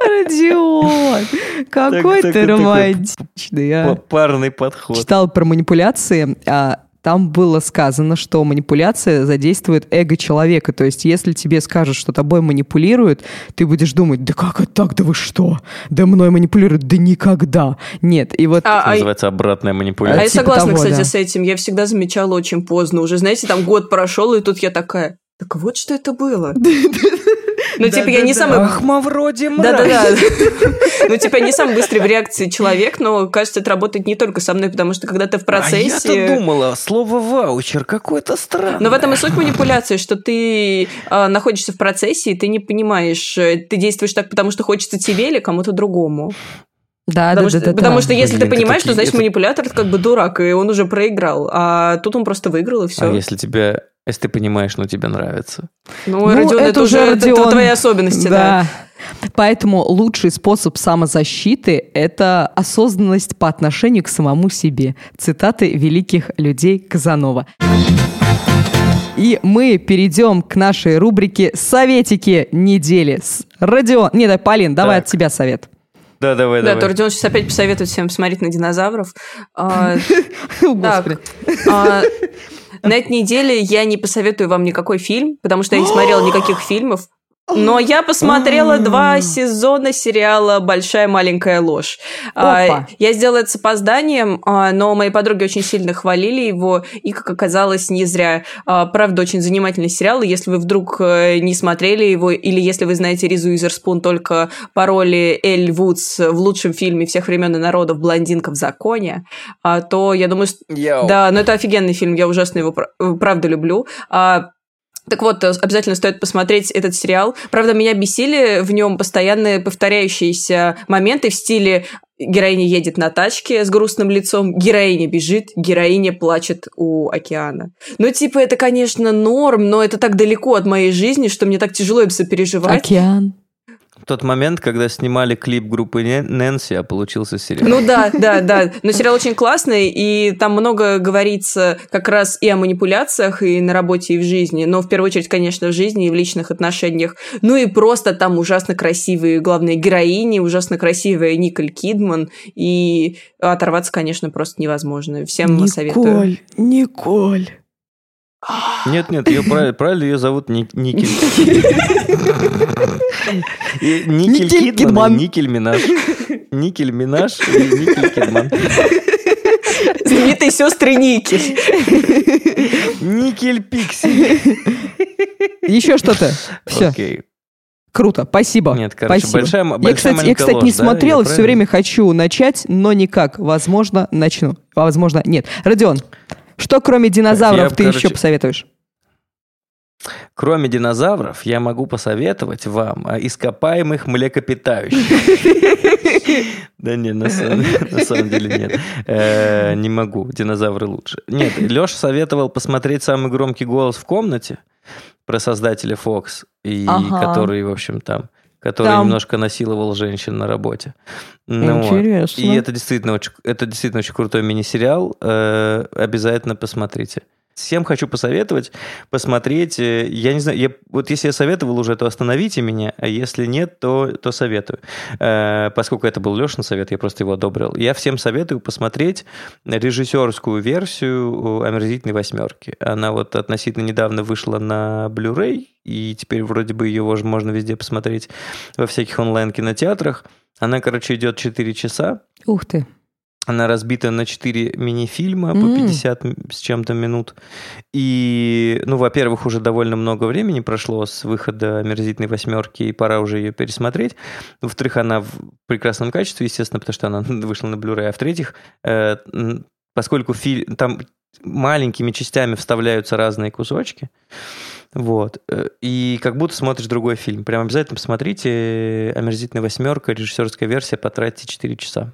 Родион, какой ты романтичный, а. Парный подход. Читал про манипуляции, а там было сказано, что манипуляция задействует эго человека. То есть, если тебе скажут, что тобой манипулируют, ты будешь думать, да как это так, да вы что? Да мной манипулируют, да никогда. Нет, и вот... А, Это а- называется обратная А манипуляция. я типа согласна, того, кстати, да. с этим. Я всегда замечала очень поздно. Уже, знаете, там год прошел, и тут я такая, так вот что это было. Ну, типа, я не самый... Ах, Мавроди Да-да-да. Ну, типа, я не самый быстрый в реакции человек, но, кажется, это работает не только со мной, потому что когда ты в А процессе... я-то думала, слово ваучер какое-то странное. Но в этом и суть манипуляции, что ты э, находишься в процессе, и ты не понимаешь, э, ты действуешь так, потому что хочется тебе или кому-то другому. Да, Потому, да, что, да, да, потому да. что если Блин, ты понимаешь, то такие- значит это- манипулятор это как бы дурак, и он уже проиграл. А тут он просто выиграл, и все. А если тебя... Если ты понимаешь, но тебе нравится. Ну, Ну, Родион, это, это уже уже это Родион. твои особенности, да. Да. Поэтому лучший способ самозащиты – это осознанность по отношению к самому себе. Цитаты великих людей Казанова. И мы перейдем к нашей рубрике «Советики недели». С Родион... Не, да, Полин, давай Так. от тебя совет. Да, давай, Да, давай. то Родион сейчас опять посоветует всем смотреть на динозавров. А, Господи. На этой неделе я не посоветую вам никакой фильм, потому что я не смотрела никаких фильмов. Но я посмотрела два сезона сериала «Большая маленькая ложь». А, Опа. Я сделала это с опозданием, а, но мои подруги очень сильно хвалили его, и, как оказалось, не зря. А, Правда, очень занимательный сериал, и если вы вдруг э, не смотрели его, или если вы знаете Ризу Уизерспун только по роли Эль Вудс в лучшем фильме всех времен и народов «Блондинка в законе», то я думаю, что да, но это офигенный фильм, я ужасно его э, правда люблю. Так вот, э, обязательно стоит посмотреть этот сериал. Правда, меня бесили в нем постоянные повторяющиеся моменты в стиле героиня едет на тачке с грустным лицом, героиня бежит, героиня плачет у океана. Ну, типа, это, конечно, норм, но это так далеко от моей жизни, что мне так тяжело это сопереживать. Океан. Тот момент, когда снимали клип группы Нэ- Нэнси, а получился сериал. Ну да, да, да. Но сериал очень классный, и там много говорится как раз и о манипуляциях, и на работе, и в жизни. Но в первую очередь, конечно, в жизни и в личных отношениях. Ну и просто там ужасно красивые главные героини, ужасно красивая Николь Кидман. И оторваться, конечно, просто невозможно. Всем советую. Николь. Нет, нет, ее правильно, правильно ее зовут Ник- Никель. Никель Кидман Никель Минаж. Никель Минаж и Никель Кидман. Знаменитые сестры Никель. Никель Пикси. Еще что-то. Все. Окей. Круто, спасибо. Нет, короче, спасибо. большая- я, большая кстати, я, кстати, не ложь, да? смотрел, Я и все правильно? время хочу начать, но никак. Возможно, начну. А Возможно, нет. Родион, что кроме динозавров я, ты короче, еще посоветуешь? Кроме динозавров, я могу посоветовать вам а, ископаемых млекопитающих. Да нет, на самом деле нет. Э, Не могу, динозавры лучше. Нет, Леша советовал посмотреть «Самый громкий голос в комнате» про создателя Fox, и который, в общем, там который Там. немножко насиловал женщин на работе. Ну вот. Интересно. И это действительно очень, это действительно очень крутой мини-сериал. Э, обязательно посмотрите. Всем хочу посоветовать посмотреть. э, Я не знаю, я, вот если я советовал уже, то остановите меня, а если нет, то, то советую. Э, поскольку это был Лешин совет, я просто его одобрил. Я всем советую посмотреть режиссерскую версию «Омерзительной восьмерки». Она вот относительно недавно вышла на Blu-ray, и теперь вроде бы ее можно везде посмотреть во всяких онлайн-кинотеатрах. Она, короче, идет 4 часа. Ух ты. Она разбита на 4 мини-фильма по М. 50 м- с чем-то минут. И, ну, во-первых, уже довольно много времени прошло с выхода «Омерзительной восьмерки», и пора уже ее пересмотреть. Во-вторых, она в прекрасном качестве, естественно, потому что она вышла на Blu-ray. А в-третьих, э, поскольку фильм, там маленькими частями вставляются разные кусочки, вот. э, И как будто смотришь другой фильм. Прям обязательно посмотрите «Омерзительная восьмерка», режиссерская версия, потратите 4 часа.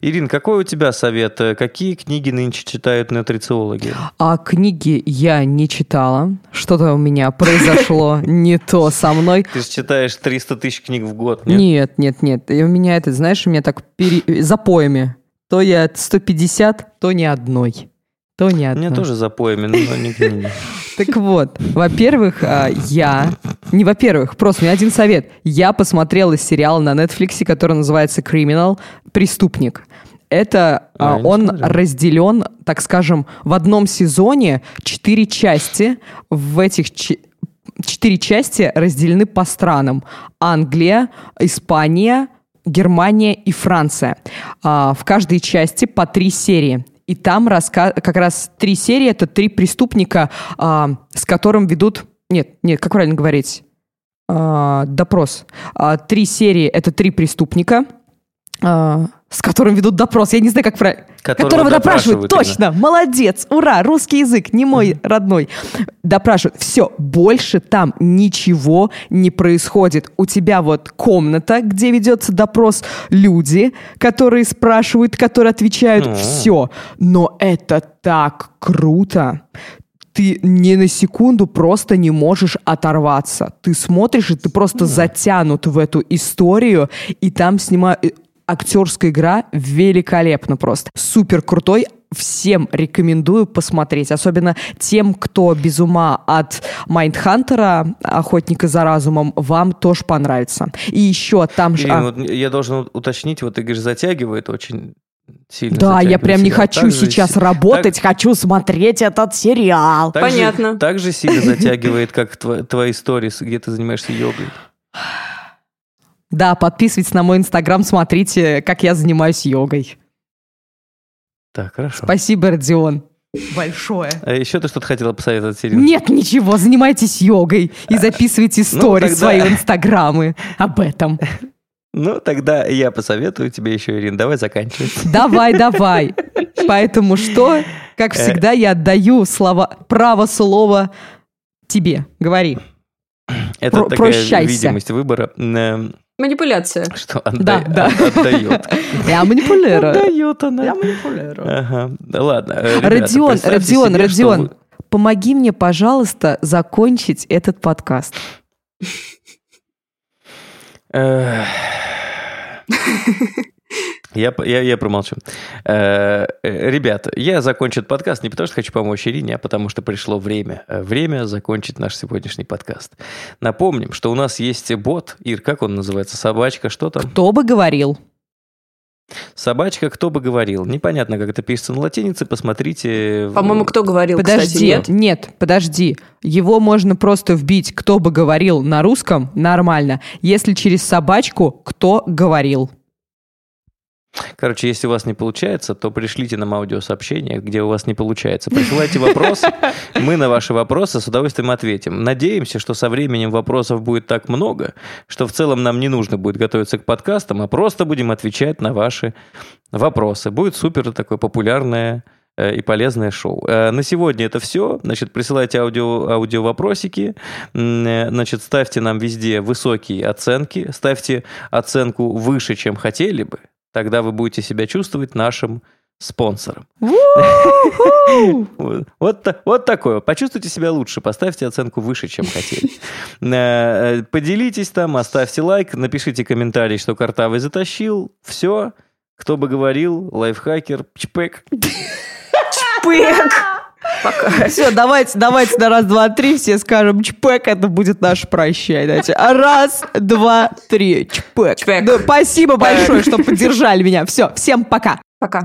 Ирин, какой у тебя совет? Э, Какие книги нынче читают нутрициологи? А книги я не читала. Что-то у меня произошло не то со мной. Ты же читаешь 300 тысяч книг в год, нет? Нет, нет, нет. И у меня это, знаешь, у меня так пере... запоями. То я 150, то ни одной. То ни У одной. меня тоже запоями, но не книги. Так вот, во-первых, а, я... Не во-первых, просто у меня один совет. Я посмотрела сериал на Netflix, который называется «Криминал. Преступник». Это А, а, он смотрел. разделен, так скажем, в одном сезоне четыре части. В этих четыре части разделены по странам. Англия, Испания, Германия и Франция. А, В каждой части по три серии. И там раска- как раз три серии это три преступника, а, с которым ведут. Нет, нет, как правильно говорить? А, допрос. А, Три серии это три преступника, а, с которым ведут допрос. Я не знаю, как правильно. Которого допрашивают. допрашивают Точно. Молодец. Ура. Русский язык. Не мой родной. Допрашивают. Все. Больше там ничего не происходит. У тебя вот комната, где ведется допрос. Люди, которые спрашивают, которые отвечают. Ну. Все. Но это так круто ты ни на секунду просто не можешь оторваться. Ты смотришь, и ты просто затянут в эту историю, и там снимают... Актерская игра великолепна просто. Супер крутой. Всем рекомендую посмотреть. Особенно тем, кто без ума от Майндхантера, охотника за разумом, вам тоже понравится. И еще там же... А, вот я должен уточнить, вот ты говоришь, затягивает очень сильно. да, я прям не хочу Так же сейчас си- работать, хочу смотреть этот сериал. так же- Понятно. Так же сильно затягивает, как тво- твои сторис, где ты занимаешься йогой. Да, подписывайтесь на мой инстаграм, смотрите, как я занимаюсь йогой. Так, хорошо. Спасибо, Родион. Большое. А еще ты что-то хотела посоветовать, Ирина? Нет ничего, занимайтесь йогой и записывайте Ну, истории тогда- свои в инстаграмы об этом. Ну, тогда я посоветую тебе еще, Ирина. Давай заканчивать. Давай, давай. Поэтому что, как всегда, я отдаю слова, право слова тебе. Говори. Это Про- такая прощайся. видимость выбора, эм, Манипуляция. что Да, отда- да. от- отдает. Я манипулирую. Отдает она. Я манипулирую. Ага. Да ладно. э, ребята, Родион, Родион, Родион, вы- помоги мне, пожалуйста, закончить этот подкаст. Я, я, я промолчу. Э, э, Ребята, я закончу этот подкаст не потому, что хочу помочь Ирине, а потому что пришло время. Э, Время закончить наш сегодняшний подкаст. Напомним, что у нас есть бот. Ир, как он называется? Собачка, что там? Кто бы говорил? Собачка, кто бы говорил. Непонятно, как это пишется на латинице. Посмотрите. По-моему, кто говорил, Подожди, кстати, нет? нет, подожди. Его можно просто вбить, кто бы говорил на русском, нормально. Если через собачку, кто говорил. Короче, если у вас не получается, то пришлите нам аудиосообщение, где у вас не получается. Присылайте вопросы, мы на ваши вопросы с удовольствием ответим. Надеемся, что со временем вопросов будет так много, что в целом нам не нужно будет готовиться к подкастам, а просто будем отвечать на ваши вопросы. Будет супер такое популярное э, и полезное шоу. Э, на сегодня это все. Значит, присылайте аудио, аудио вопросики. Э, значит, ставьте нам везде высокие оценки. Ставьте оценку выше, чем хотели бы. Тогда вы будете себя чувствовать нашим спонсором. вот, вот, вот такое. Почувствуйте себя лучше, поставьте оценку выше, чем хотели. Поделитесь там, оставьте лайк, напишите комментарий, что Картавый затащил. Все. Кто бы говорил, лайфхакер, чпек. Чпек! Пока. Все, давайте, давайте на раз, два, три все скажем чпек, это будет наш прощай. Давайте. Раз, два, три, чпек. Чпек. Да, спасибо большое, что поддержали меня. Все, всем пока. Пока.